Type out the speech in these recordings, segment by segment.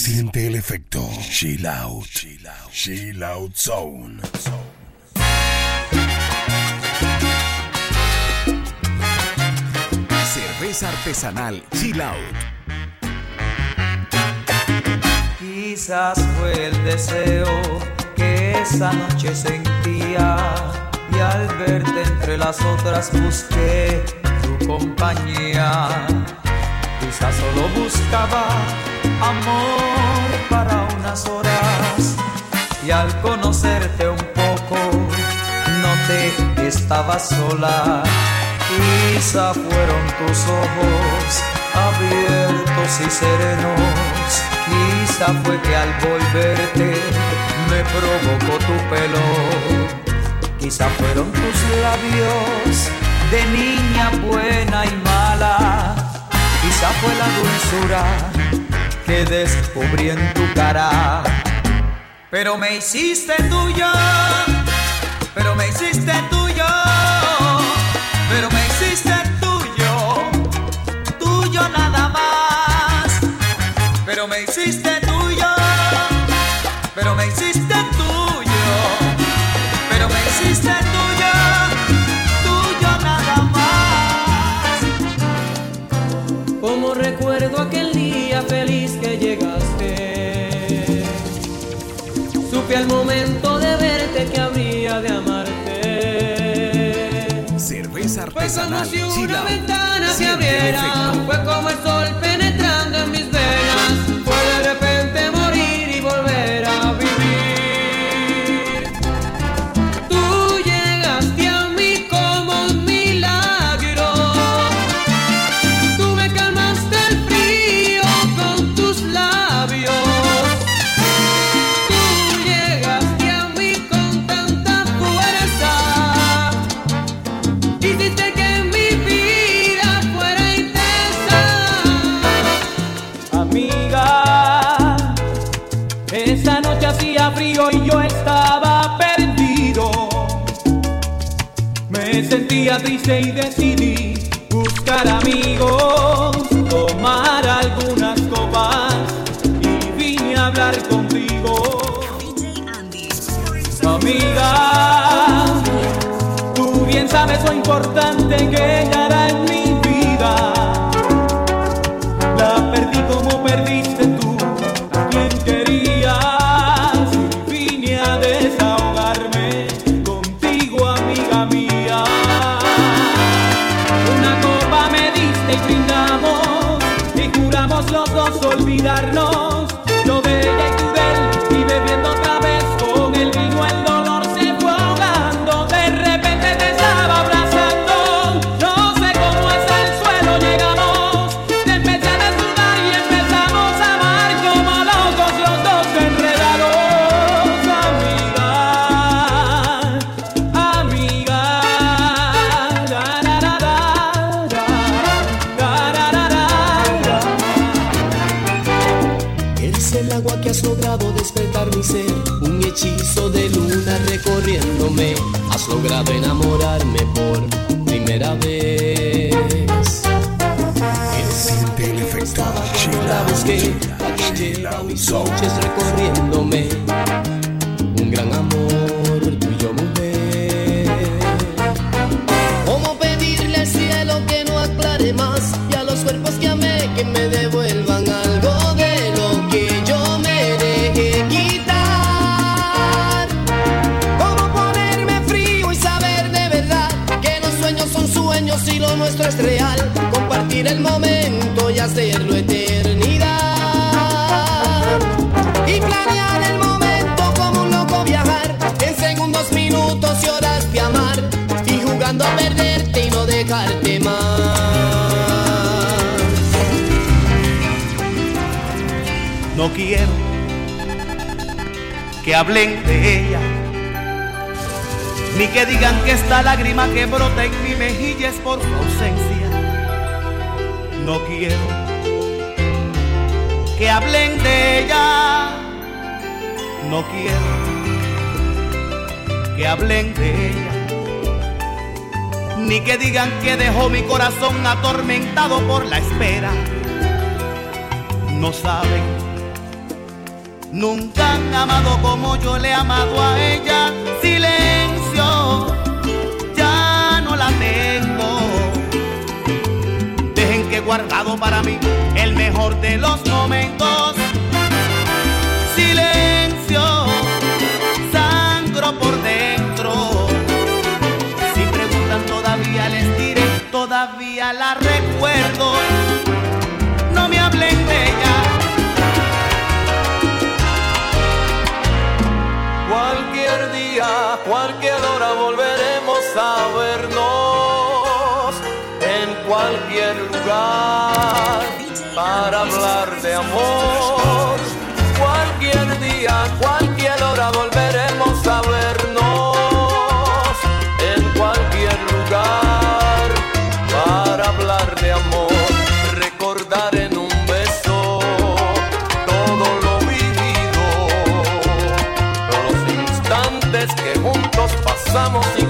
Siente el efecto. Chill out. Chill out. Zone. Cerveza artesanal Chill Out. Quizás fue el deseo que esa noche sentía y al verte entre las otras busqué tu compañía. Solo buscaba amor para unas horas y al conocerte un poco noté que estaba sola. Quizá fueron tus ojos abiertos y serenos. Quizá fue que al volverte me provocó tu pelo. Quizá fueron tus labios de niña buena y mala. Quizá fue la dulzura que descubrí en tu cara. Pero me hiciste tuyo, pero me hiciste tuyo, pero me hiciste tuyo, tuyo nada más. Pero me hiciste tuyo, pero me hiciste llegaste. Supe al momento de verte que habría de amarte. Cerveza Fue como artesanal si una ventana se abriera. Fue como el sol penetrando en mis triste y decidí buscar amigos, tomar algunas copas y vine a hablar contigo. Amiga, tú bien sabes lo importante que ella hablen de ella, ni que digan que esta lágrima que brota en mi mejilla es por su ausencia. No quiero que hablen de ella, no quiero que hablen de ella. Ni que digan que dejó mi corazón atormentado por la espera. No saben Nunca han amado como yo le he amado a ella. Silencio, ya no la tengo. Dejen que guardado para mí el mejor de los momentos. Silencio, sangro por dentro. Si preguntan todavía les diré, todavía la recuerdo. para hablar de amor. Cualquier día, cualquier hora volveremos a vernos en cualquier lugar para hablar de amor. Recordar en un beso todo lo vivido, los instantes que juntos pasamos. Sin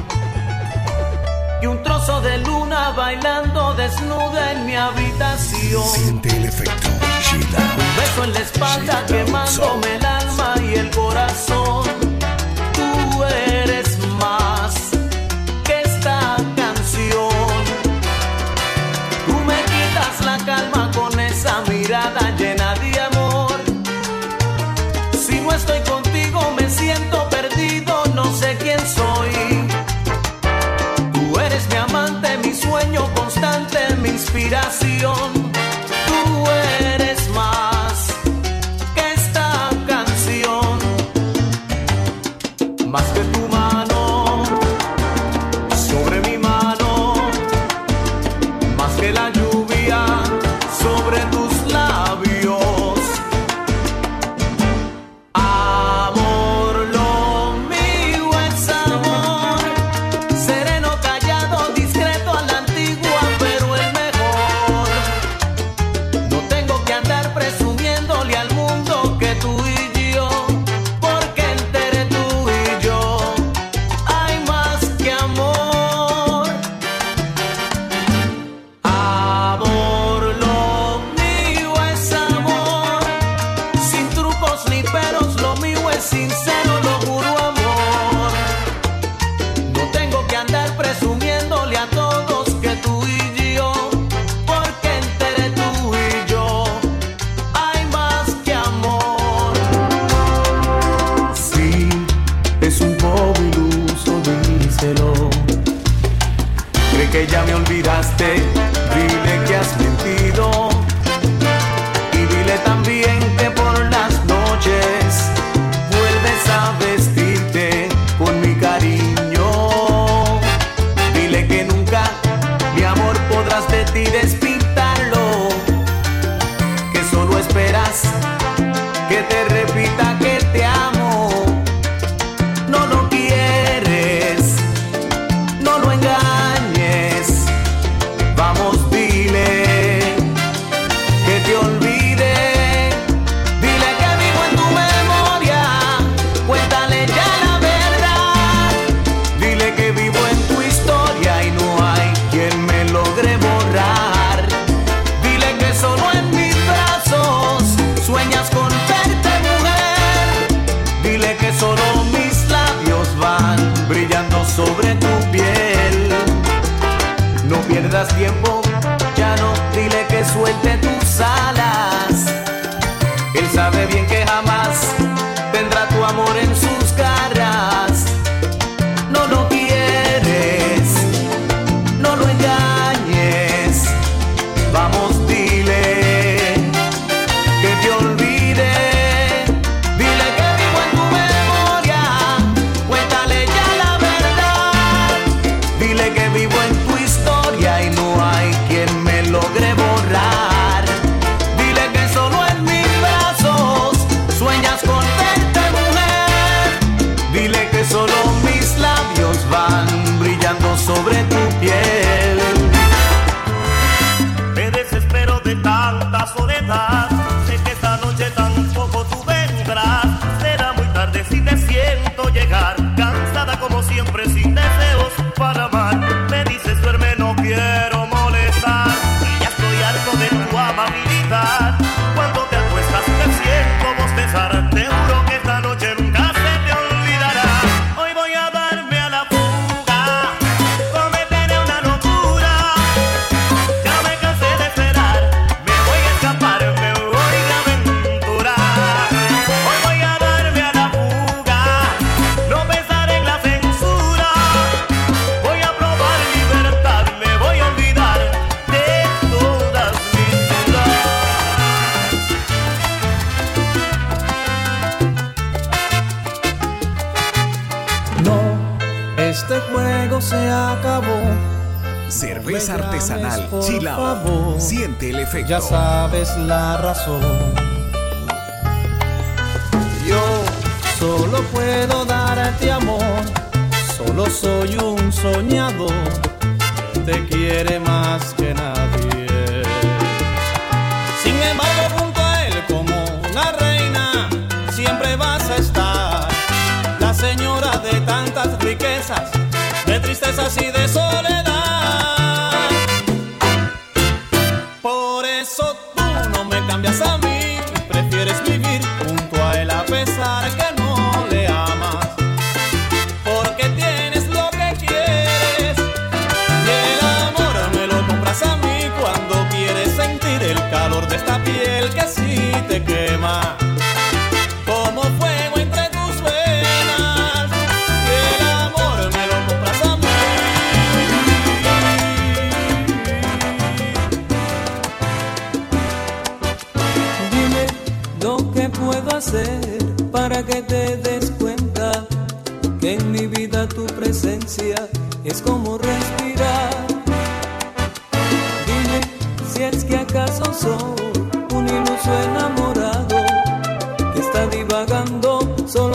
de luna bailando desnuda en mi habitación. Siente el efecto chila. Un beso en la espalda quemándome el alma y el corazón.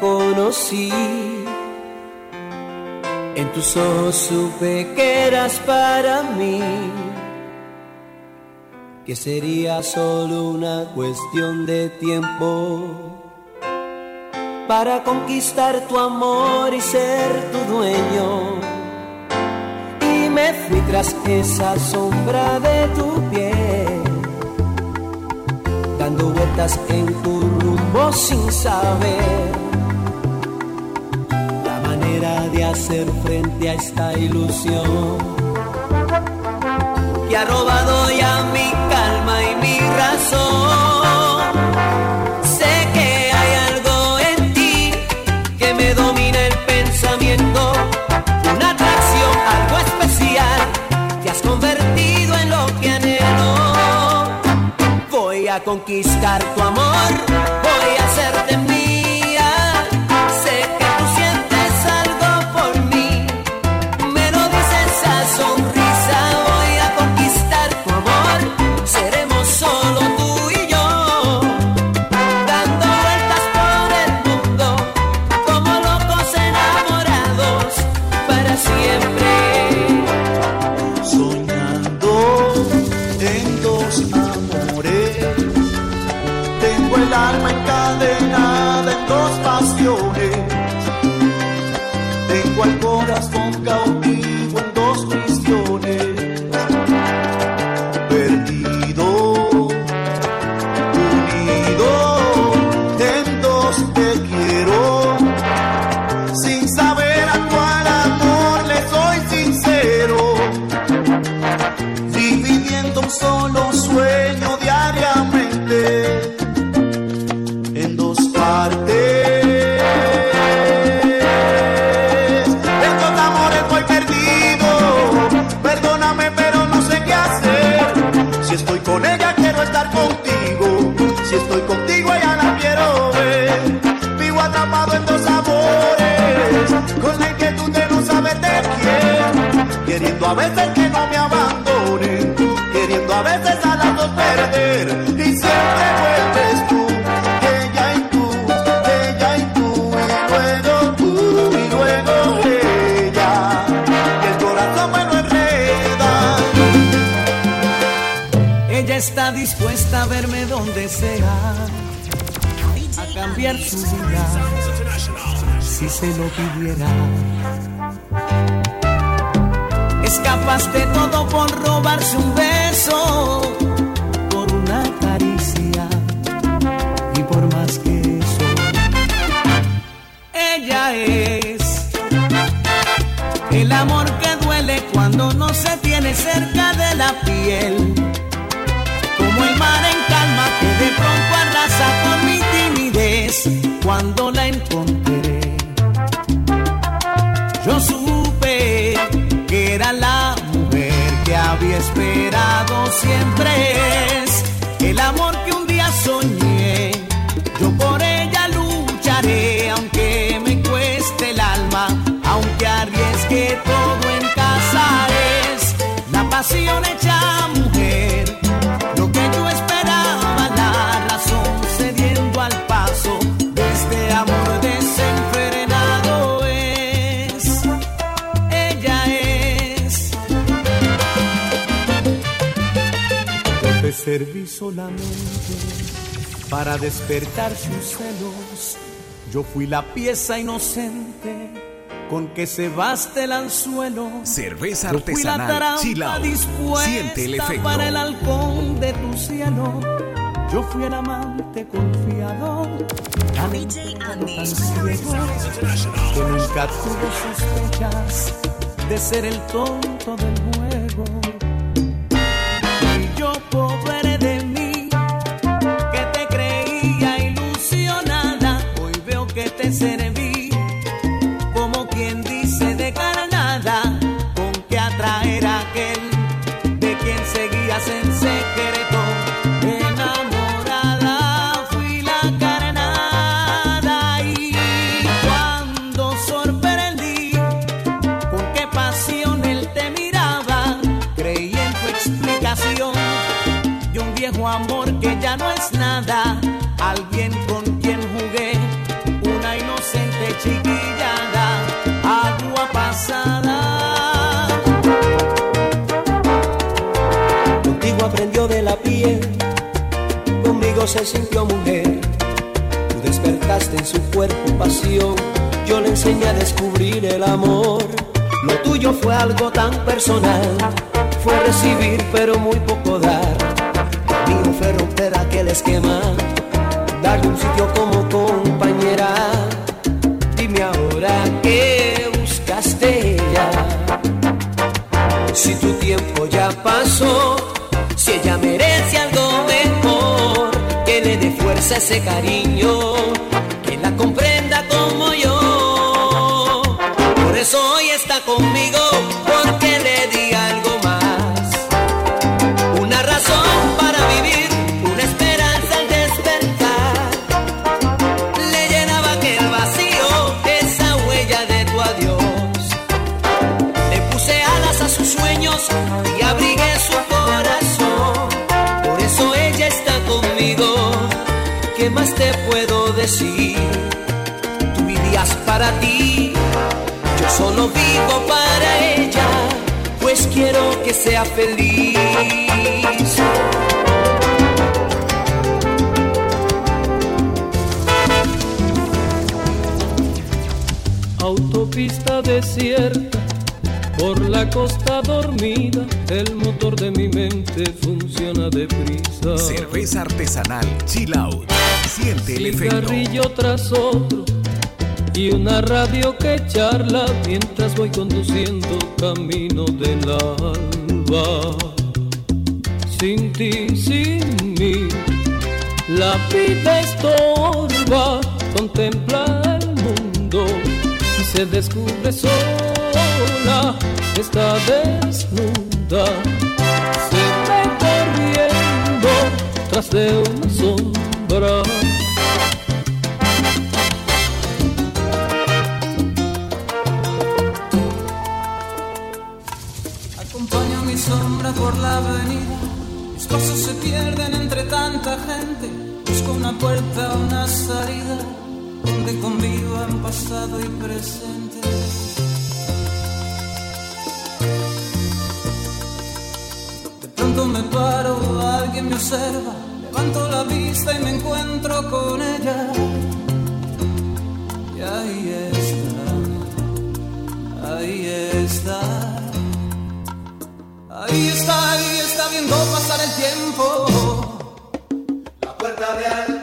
conocí. En tus ojos supe que eras para mí, que sería solo una cuestión de tiempo para conquistar tu amor y ser tu dueño. Y me fui tras esa sombra de tu piel, en tu sin saber la manera de hacer frente a esta ilusión que ha robado ya mi calma y mi razón. Conquistar tu amor a veces que no me abandone, queriendo a veces a las dos perder y siempre vuelves tú, ella y tú, ella y tú y luego tú y luego ella, y el corazón me lo enreda. Ella está dispuesta a verme donde sea, a cambiar su vida si se lo pidiera. Es capaz de todo por robarse un beso, por una caricia y por más que eso. Ella es el amor que duele cuando no se tiene cerca de la piel. Como el mar en calma que de pronto arrasa con mi timidez cuando la encontré. Esperado siempre es el amor que un día soñé. Yo por ella lucharé aunque me cueste el alma, aunque arriesgue todo en casa es la pasión hecha solamente para despertar sus celos. Yo fui la pieza inocente con que se baste el anzuelo. Cerveza Yo artesanal dispuesta Siente el efecto. para el halcón de tu cielo. Yo fui el amante confiado, tan tan ciego, que nunca tuve sospechas de ser el tonto del juego. Alguien con quien jugué una inocente chiquillada, agua pasada. Contigo aprendió de la piel, conmigo se sintió mujer. Tú despertaste en su cuerpo pasión, yo le enseñé a descubrir el amor. Lo tuyo fue algo tan personal, fue recibir pero muy poco dar. Romper aquel esquema, darle un sitio como compañera. Dime ahora qué buscaste ya. Si tu tiempo ya pasó, si ella merece algo mejor, que le dé fuerza ese cariño, para ti, yo solo vivo para ella, pues quiero que sea feliz. Autopista desierta, por la costa dormida, el motor de mi mente funciona deprisa. Cerveza artesanal Chilao. Siente el efecto. Cigarrillo tras otro y una radio que charla mientras voy conduciendo camino del alba. Sin ti, sin mí, la vida estorba, contempla el mundo y se descubre sola, está desnuda, se ve corriendo tras de una sombra. avenida. Mis pasos se pierden entre tanta gente. Busco una puerta, una salida, donde convivan pasado y presente. De pronto me paro, alguien me observa. Levanto la vista y me encuentro con ella. Y ahí está, ahí está. Ahí está, ahí está viendo pasar el tiempo. La puerta real.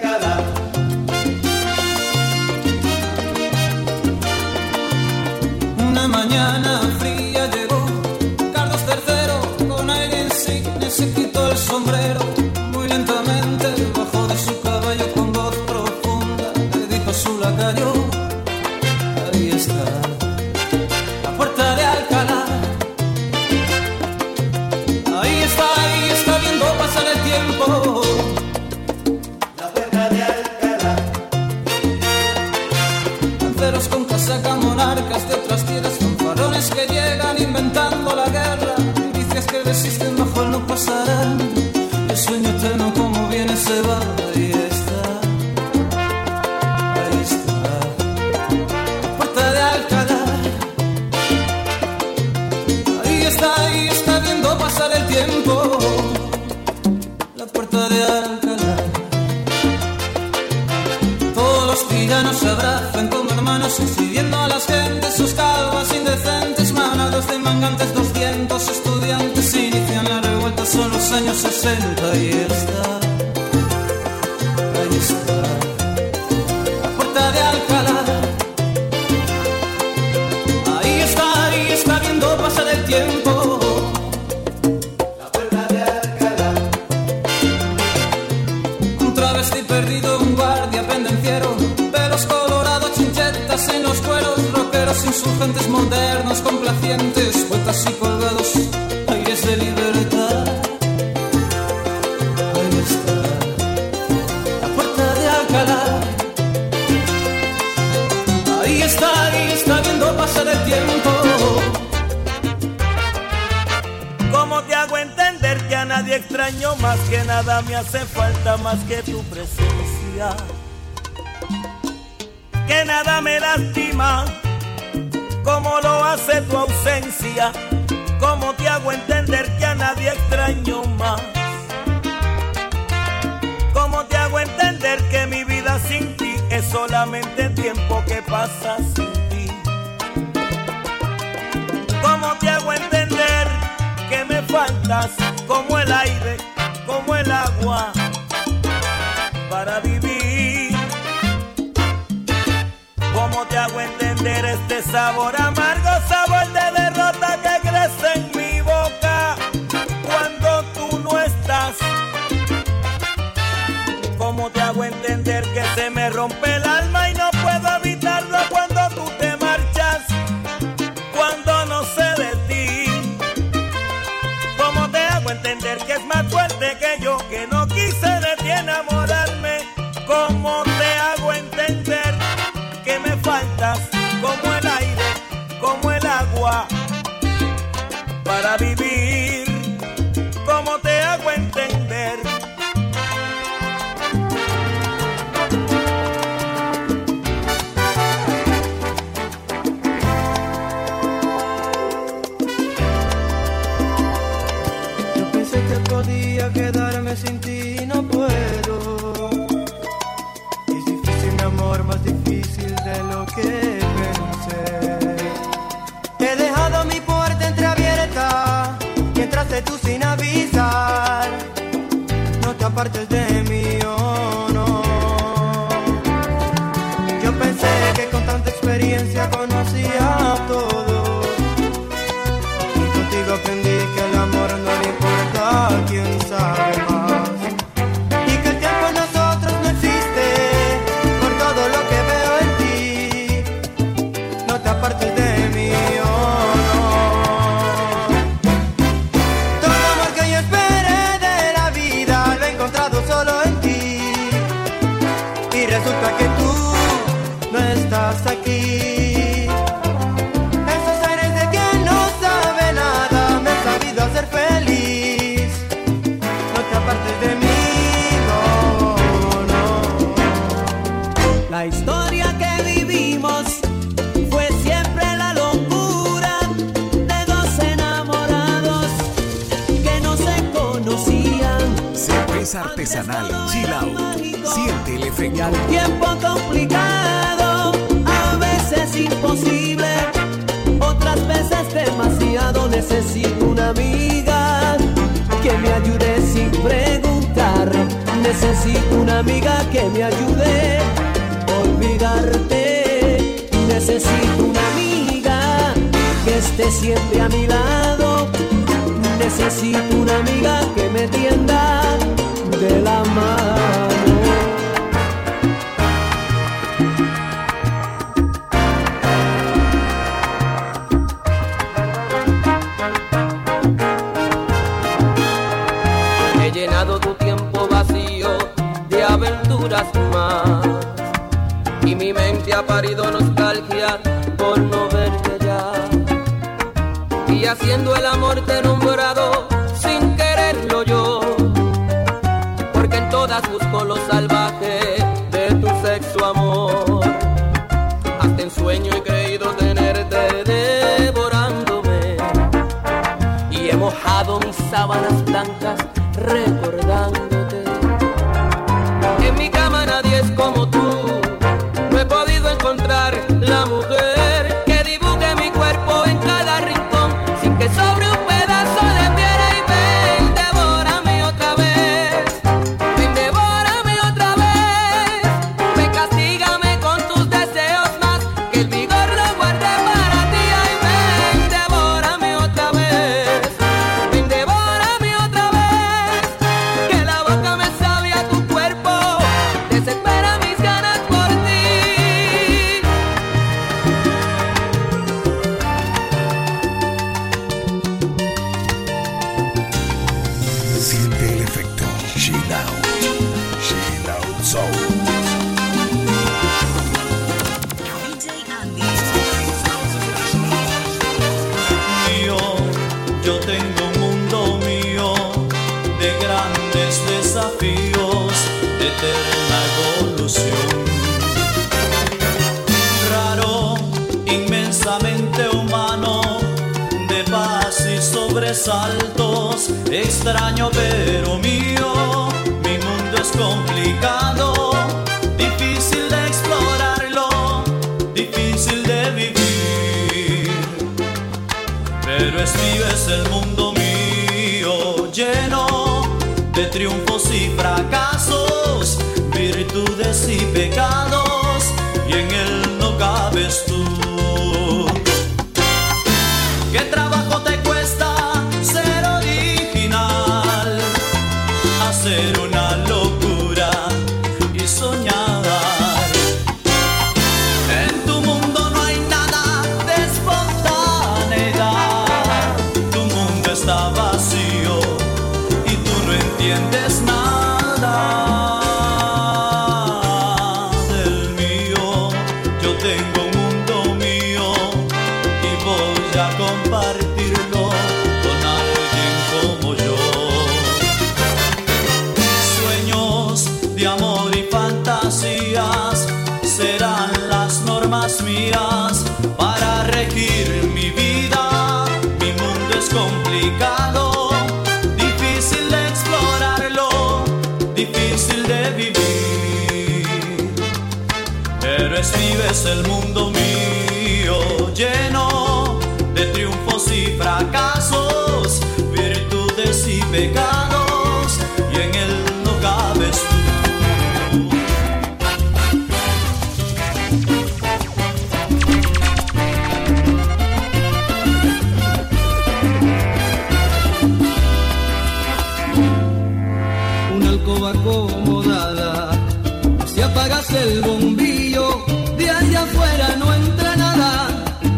el bombillo, de allá afuera no entra nada,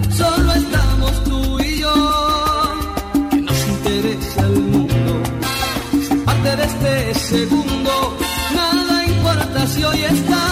solo estamos tú y yo, que nos interesa el mundo, parte de este segundo, nada importa si hoy está.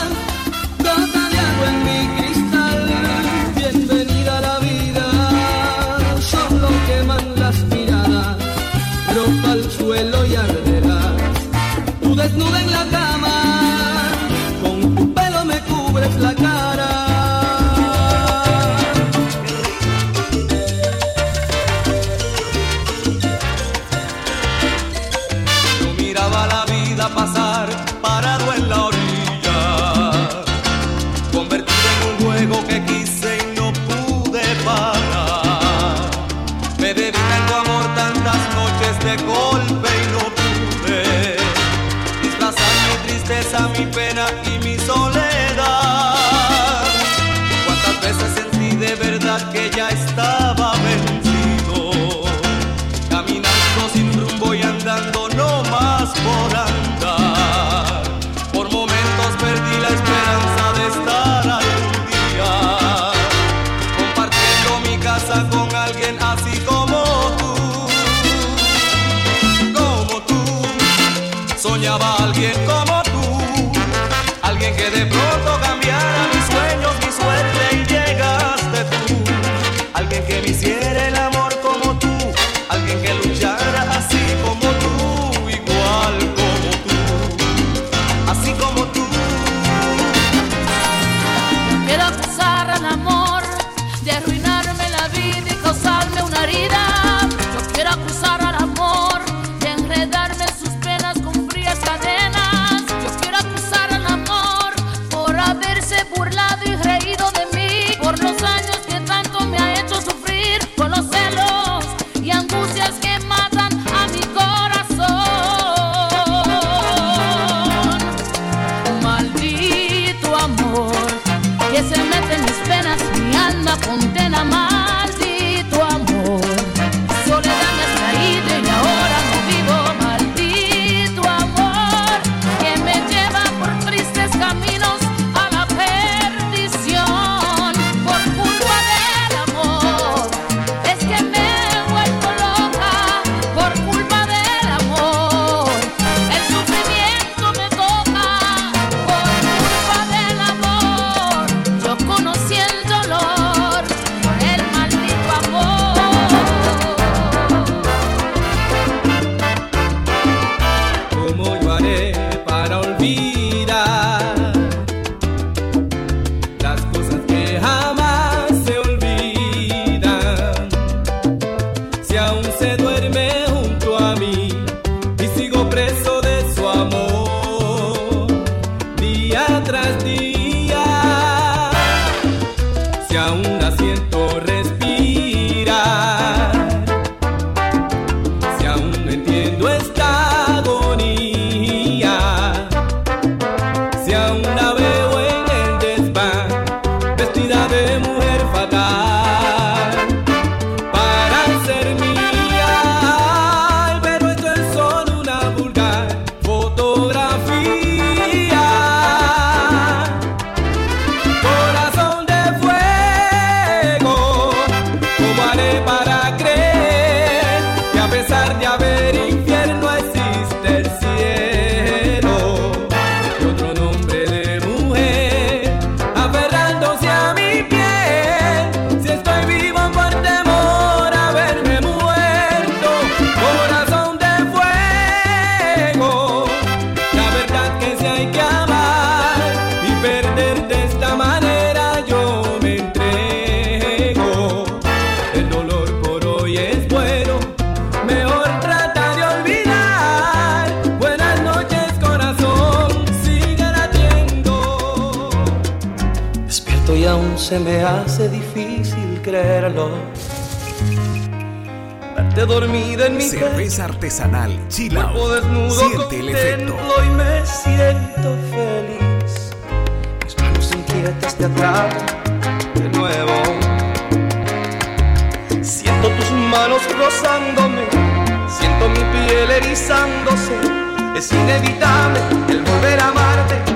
amable el volver a amarte.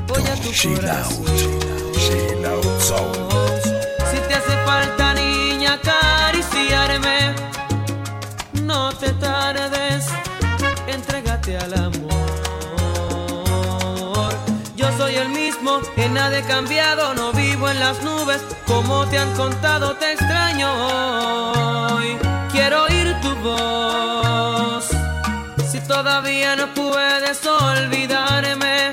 perfecto. Chill out. Chill. Si te hace falta, niña, acariciarme. No te tardes. Entrégate al amor. Yo soy el mismo, en nada he cambiado. No vivo en las nubes. Como te han contado, te extraño hoy. Quiero oír tu voz. Si todavía no puedes olvidarme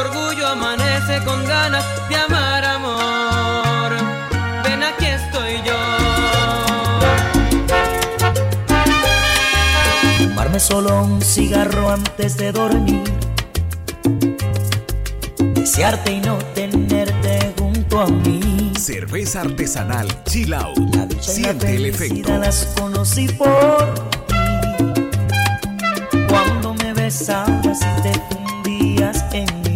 orgullo amanece con ganas de amar amor. Ven aquí estoy yo. Fumarme solo un cigarro antes de dormir. Desearte y no tenerte junto a mí. Cerveza artesanal Chill Out. La Siente la el efecto. Las conocí por ti. Cuando me besabas y te fundías en mí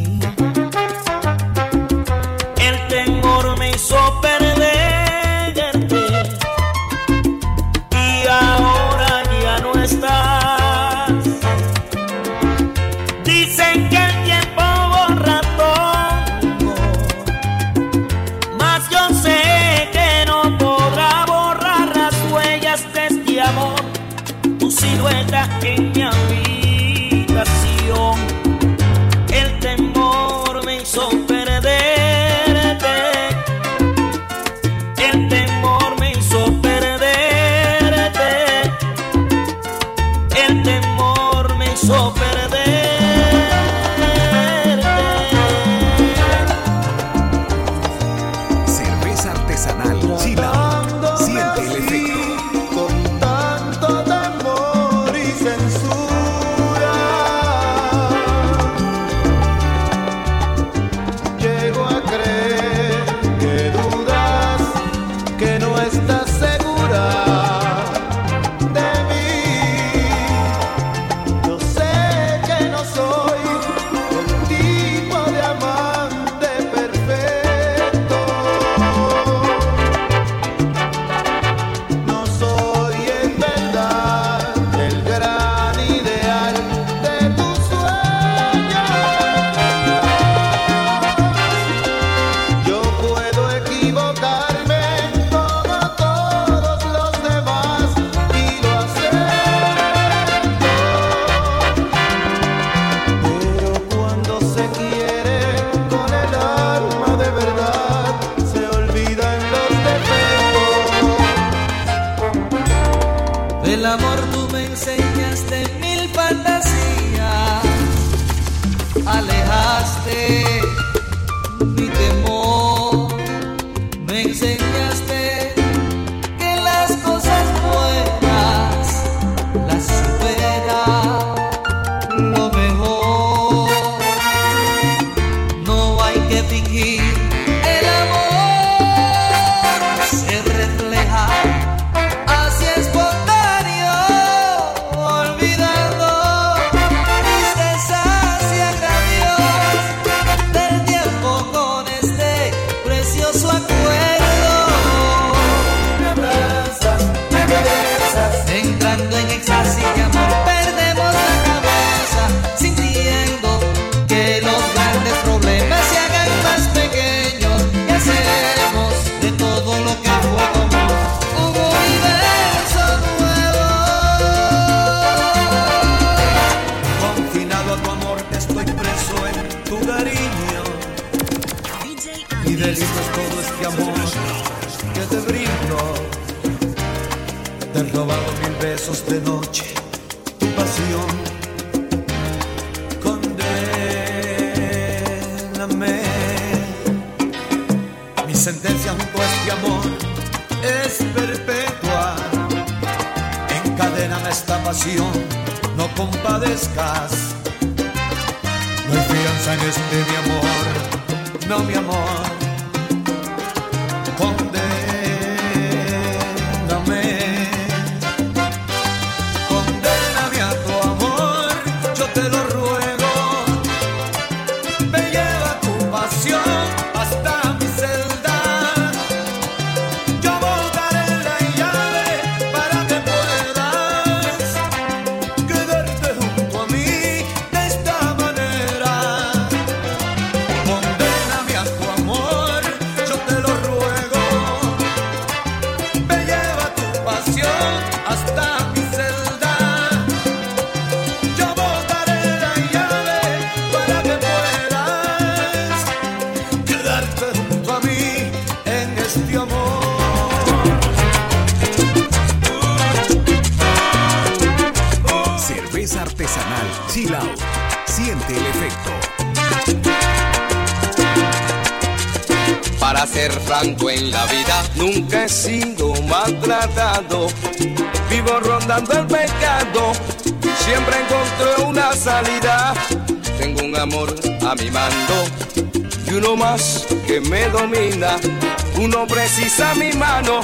Uno precisa mi mano,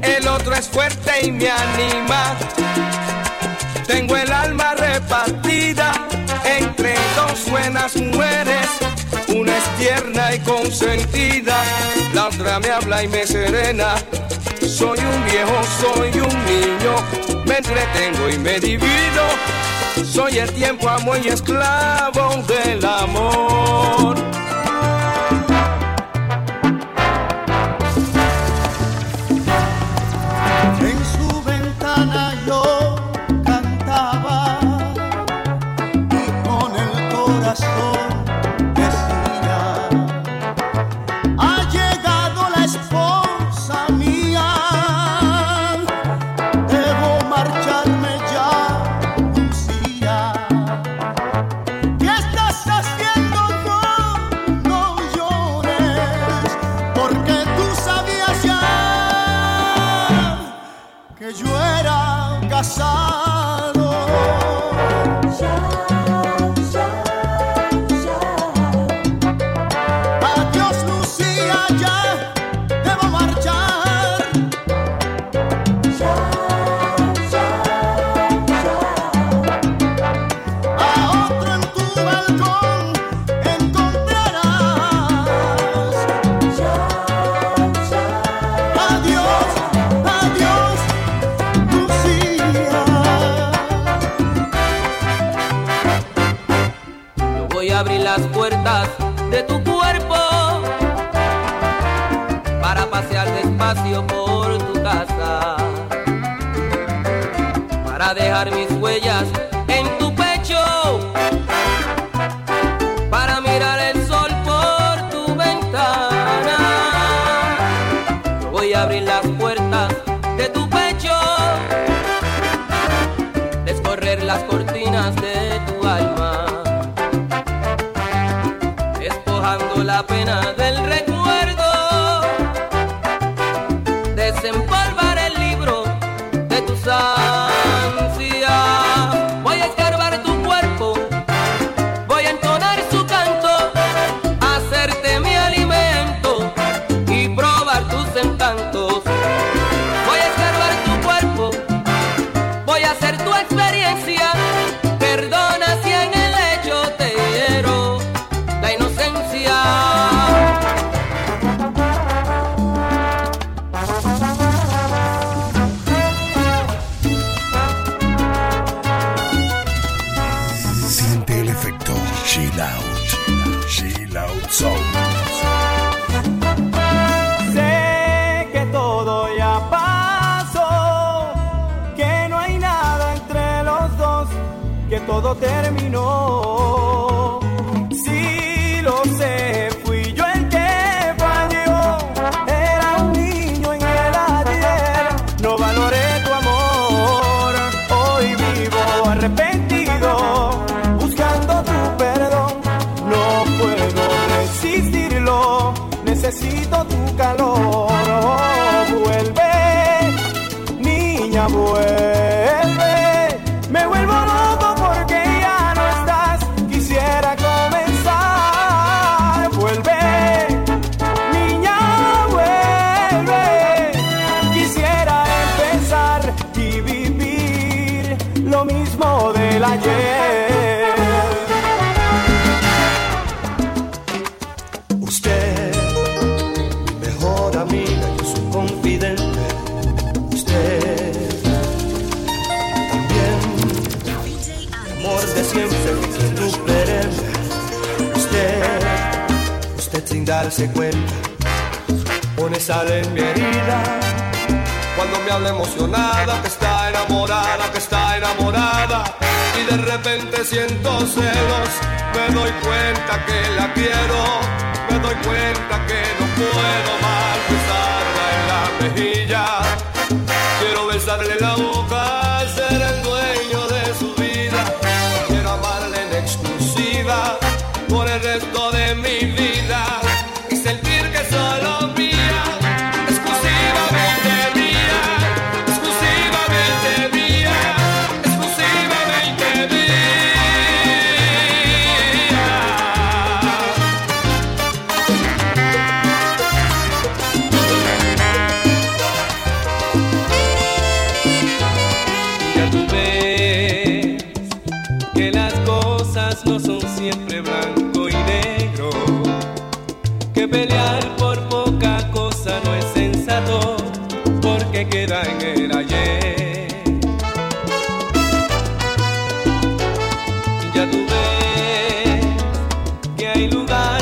el otro es fuerte y me anima. Tengo el alma repartida entre dos buenas mujeres. Una es tierna y consentida, la otra me habla y me serena. Soy un viejo, soy un niño, me entretengo y me divido. Soy el tiempo, amo y esclavo del amor. todo terminó. darse cuenta. Pone sal en mi herida. Cuando me habla emocionada, que está enamorada, que está enamorada. Y de repente siento celos. Me doy cuenta que la quiero. Me doy cuenta que no puedo más besarla en la mejilla. Quiero besarle la boca ser ayer. Ya tú ves que hay lugar.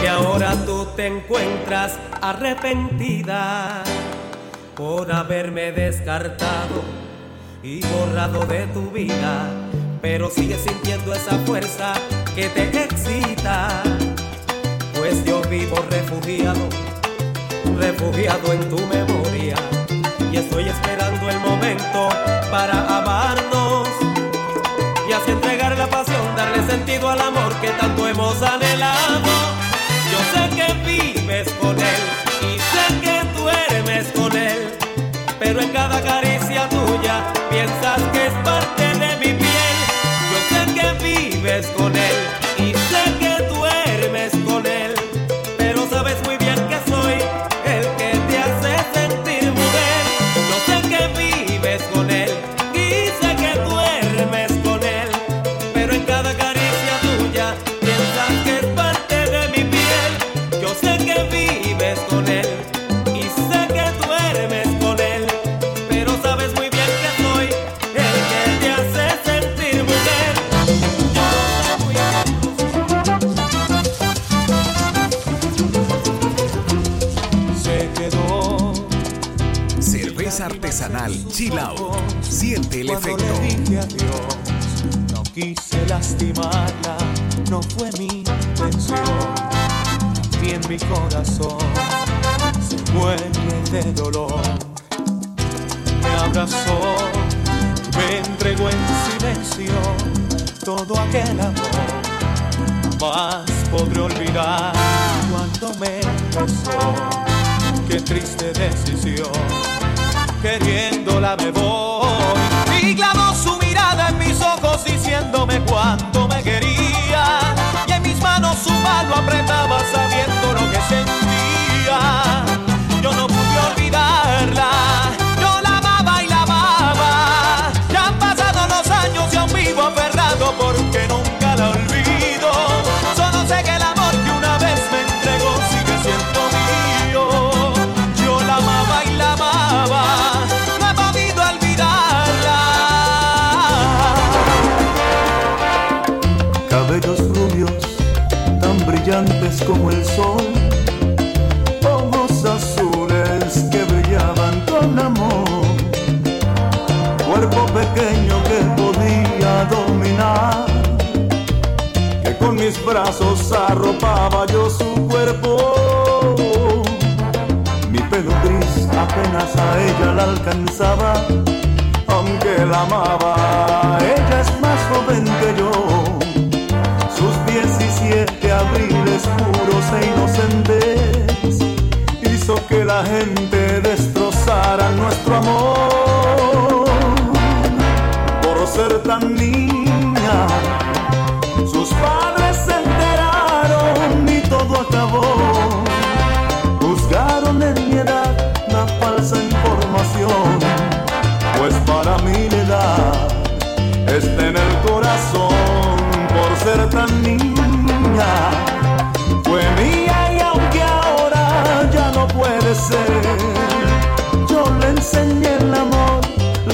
que ahora tú te encuentras arrepentida por haberme descartado y borrado de tu vida, pero sigues sintiendo esa fuerza que te excita, pues yo vivo refugiado, refugiado en tu memoria y estoy esperando el momento para amarnos y así entregar la pasión, darle sentido al amor que tanto hemos anhelado. pero en cada el efecto. Le dije adiós, no quise lastimarla, no fue mi intención. También mi corazón se muere de dolor. Me abrazó, me entregó en silencio todo aquel amor. Más podré olvidar cuando me besó. Qué triste decisión, queriéndola me voy y clavó su mirada en mis ojos diciéndome cuánto me quería y en mis manos su mano apretaba sabiendo lo que sentía. Yo no pude olvidarla, yo la amaba y la amaba. Ya han pasado los años y aún vivo aferrado porque nunca la olvido. Solo sé que la brillantes como el sol, ojos azules que brillaban con amor, cuerpo pequeño que podía dominar, que con mis brazos arropaba yo su cuerpo. Mi pelo gris apenas a ella la alcanzaba, aunque la amaba, ella es más joven que yo. Puros e inocentes hizo que la gente destrozara nuestro amor. Por ser tan niña, sus padres se enteraron y todo acabó. Juzgaron en mi edad la falsa información, pues para mí la edad está en el corazón por ser tan niña. Puede ser, yo le enseñé el amor,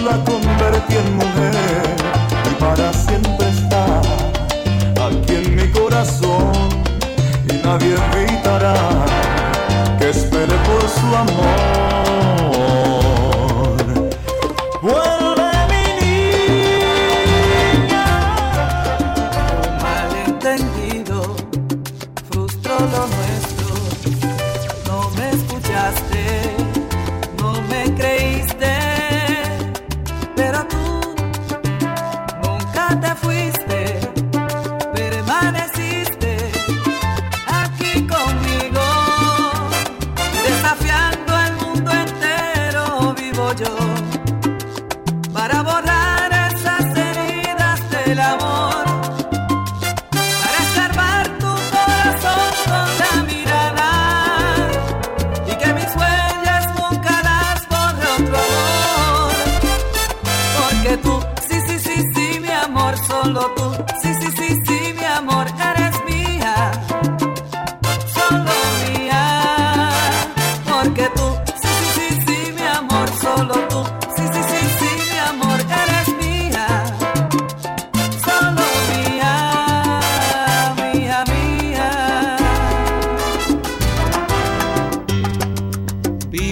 la convertí en mujer y para siempre está aquí en mi corazón y nadie evitará que espere por su amor.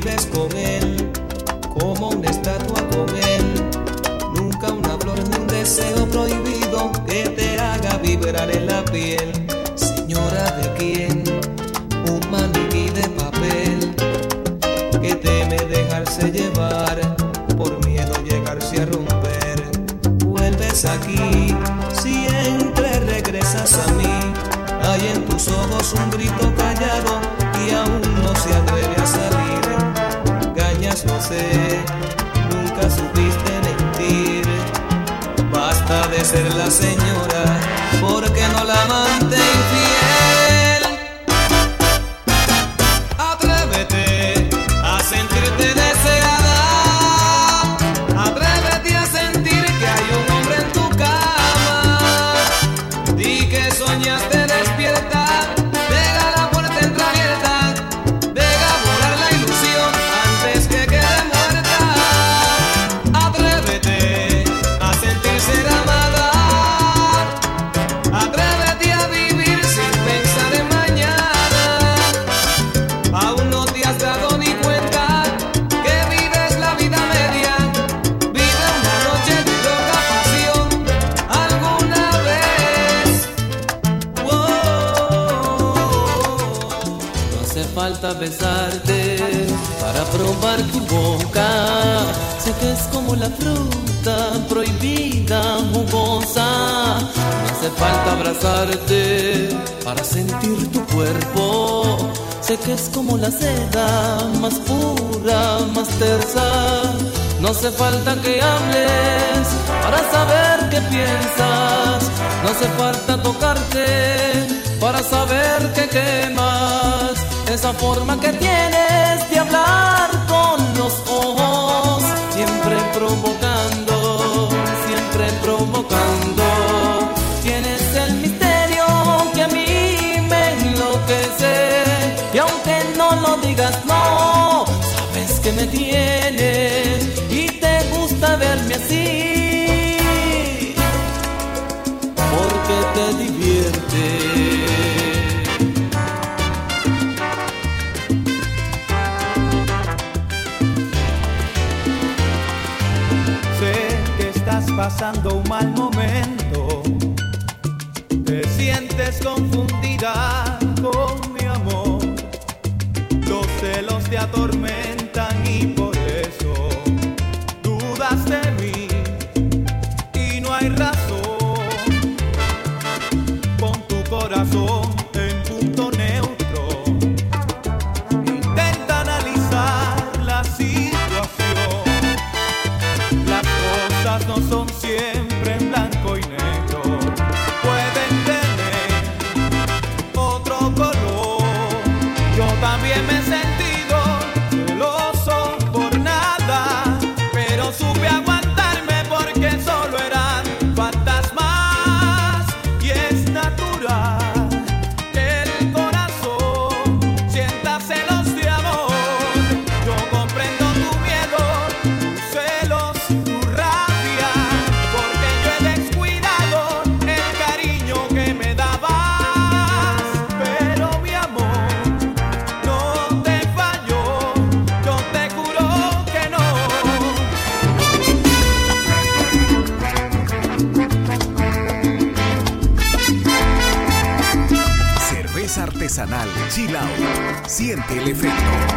Vives con él como una estatua con él. Nunca una flor ni un deseo prohibido que te haga vibrar en la piel. Señora de quién, un maniquí de papel que teme dejarse llevar por miedo llegarse a romper. Vuelves aquí, siempre regresas a mí. Hay en tus ojos un grito callado y aún no se atreve nunca supiste mentir. Basta de ser la señora, porque no la amante infiel. La fruta prohibida, jugosa. No hace falta abrazarte para sentir tu cuerpo. Sé que es como la seda, más pura, más tersa. No hace falta que hables para saber qué piensas. No hace falta tocarte para saber que quemas. Esa forma que tienes de hablar con los provocando, siempre provocando. Tienes el misterio que a mí me enloquece. Y aunque no lo digas, no, sabes que me tienes pasando un mal momento, te sientes confundida con mi amor, los celos te atormentan. siente el efecto.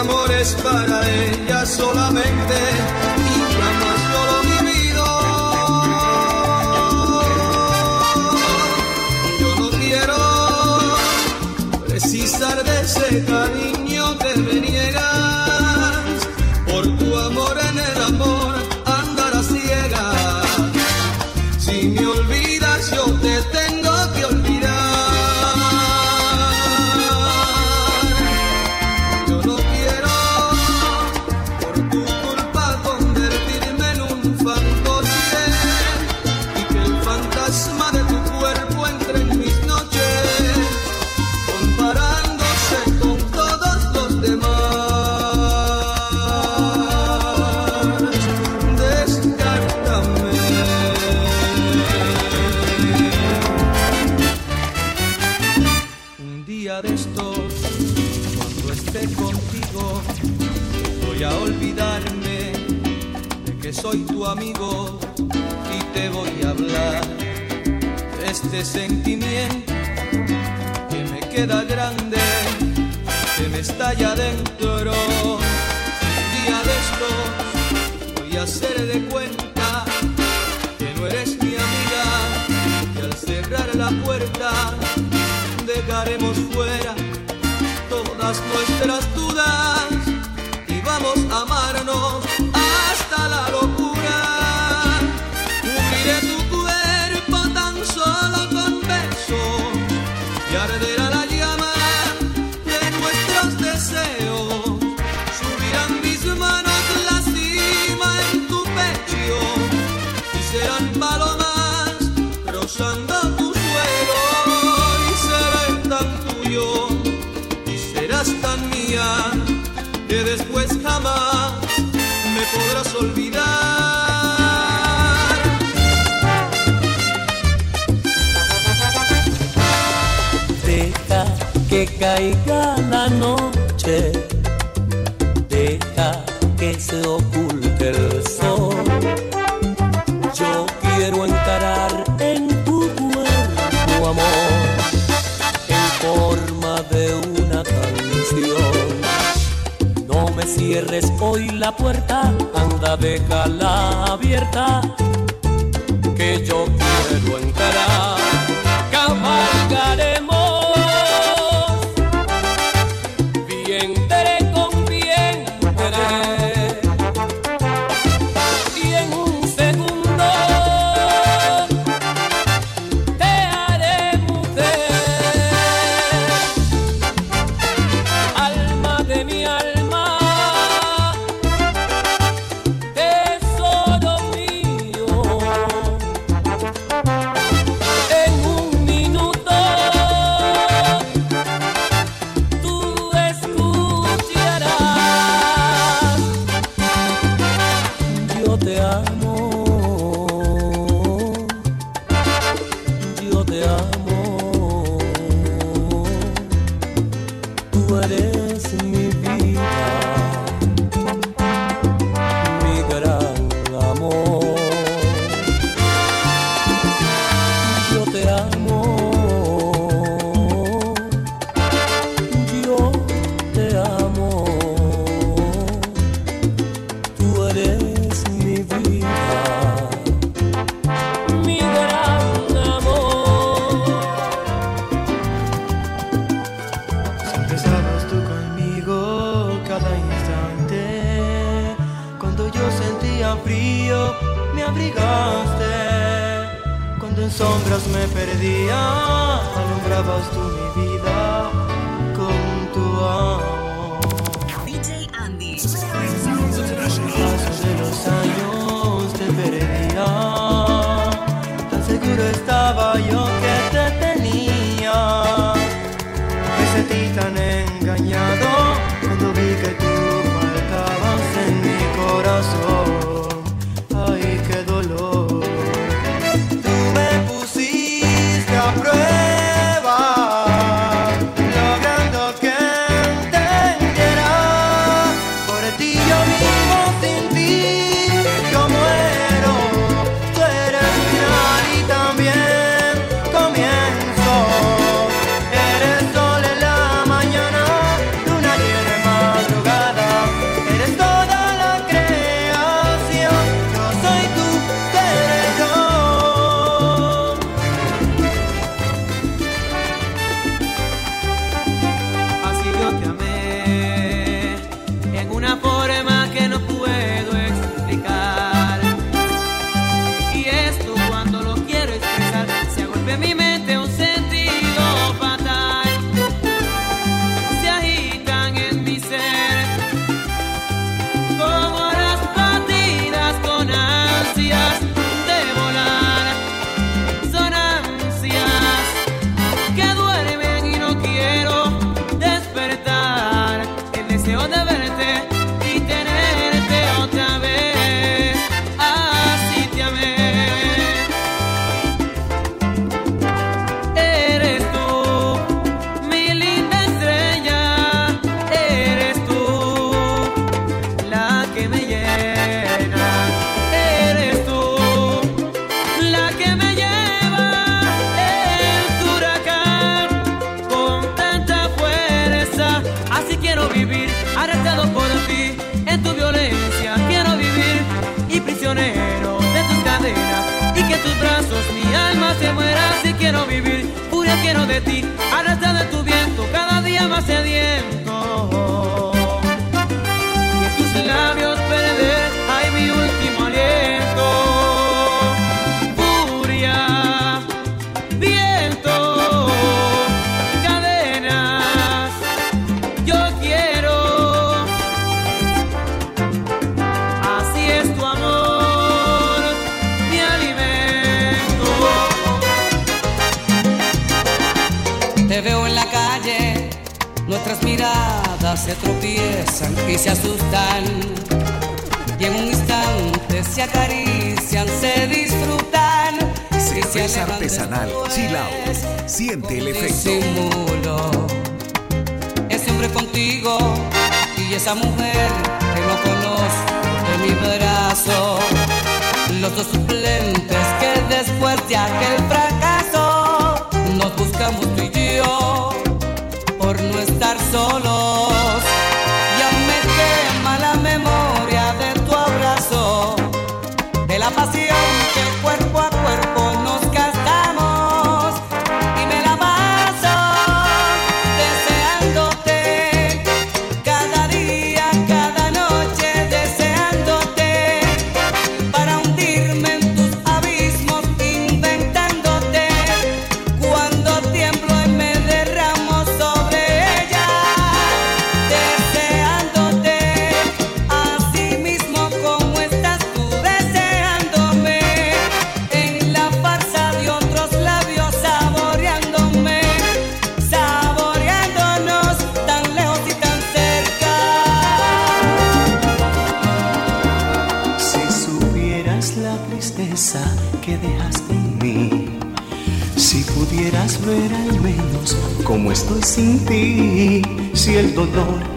amor es para ella solamente y jamás yo lo vivido. Yo no quiero precisar de ese cariño que me niega. amigo y te voy a hablar de este sentimiento que me queda grande, que me estalla dentro. Un día de estos voy a hacer de cuenta. caiga la noche, deja que se oculte el sol. Yo quiero encarar en tu cuerpo amor en forma de una canción. No me cierres hoy la puerta, anda déjala abierta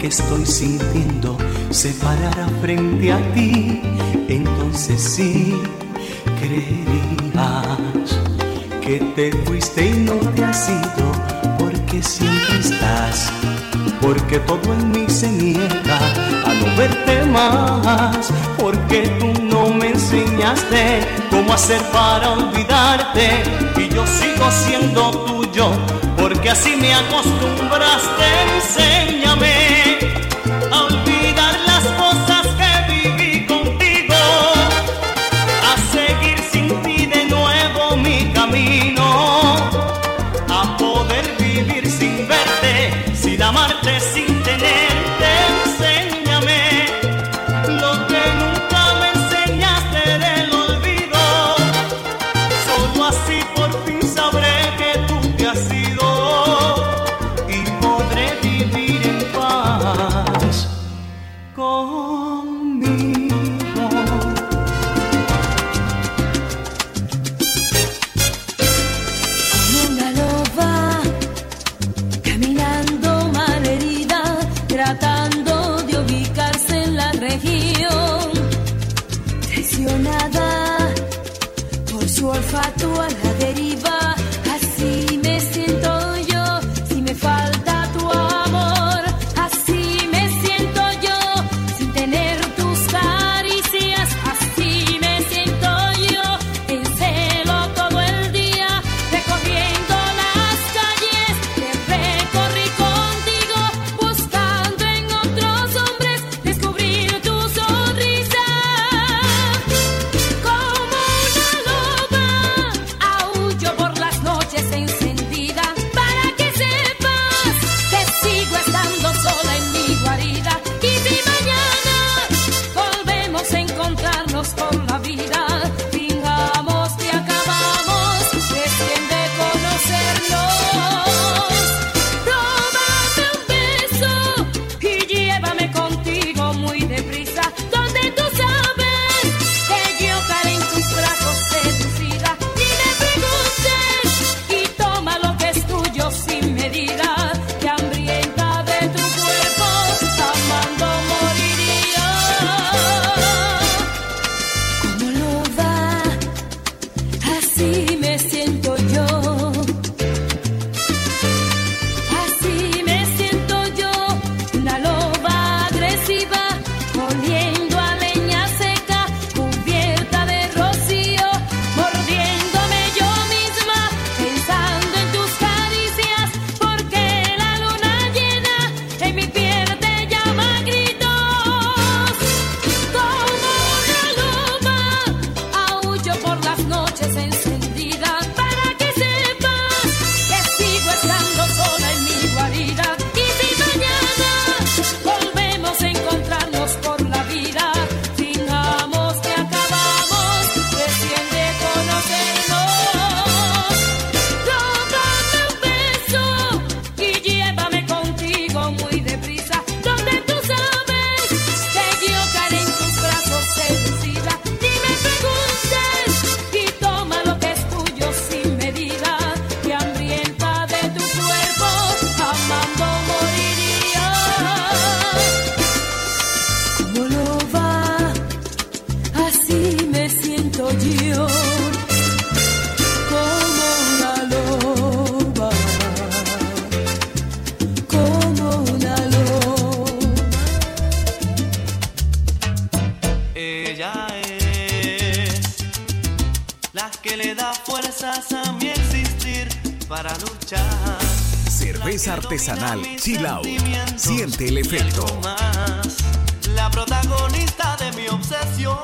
estoy sintiendo se parara frente a ti, entonces sí creerías que te fuiste y no te has ido, porque siempre estás, porque todo en mí se niega a no verte más, porque tú no me enseñaste cómo hacer para olvidarte y yo sigo siendo tuyo porque así me acostumbraste, enséñame. que le da fuerzas a mi existir para luchar. Cerveza artesanal Chill Out. Siente el efecto. Más, la protagonista de mi obsesión.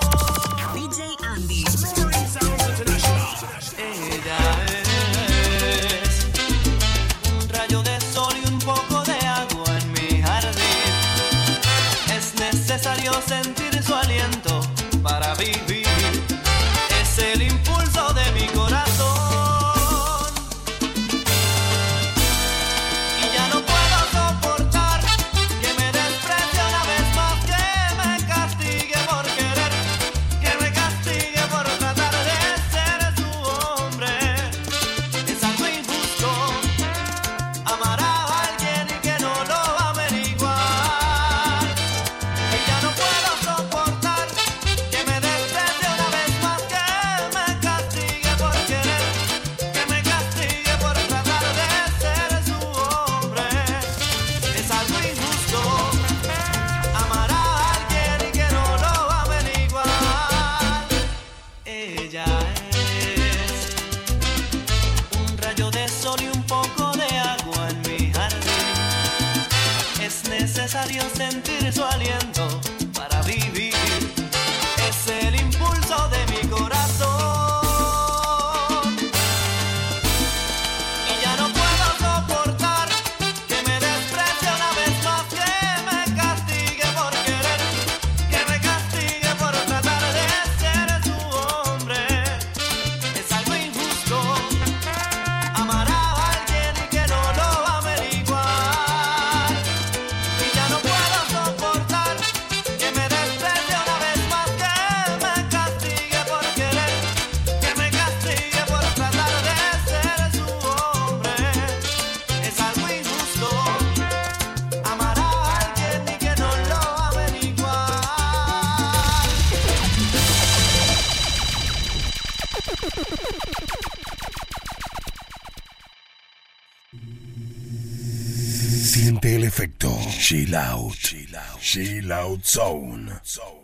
Siente el efecto. Chill out. Chill out. Zone.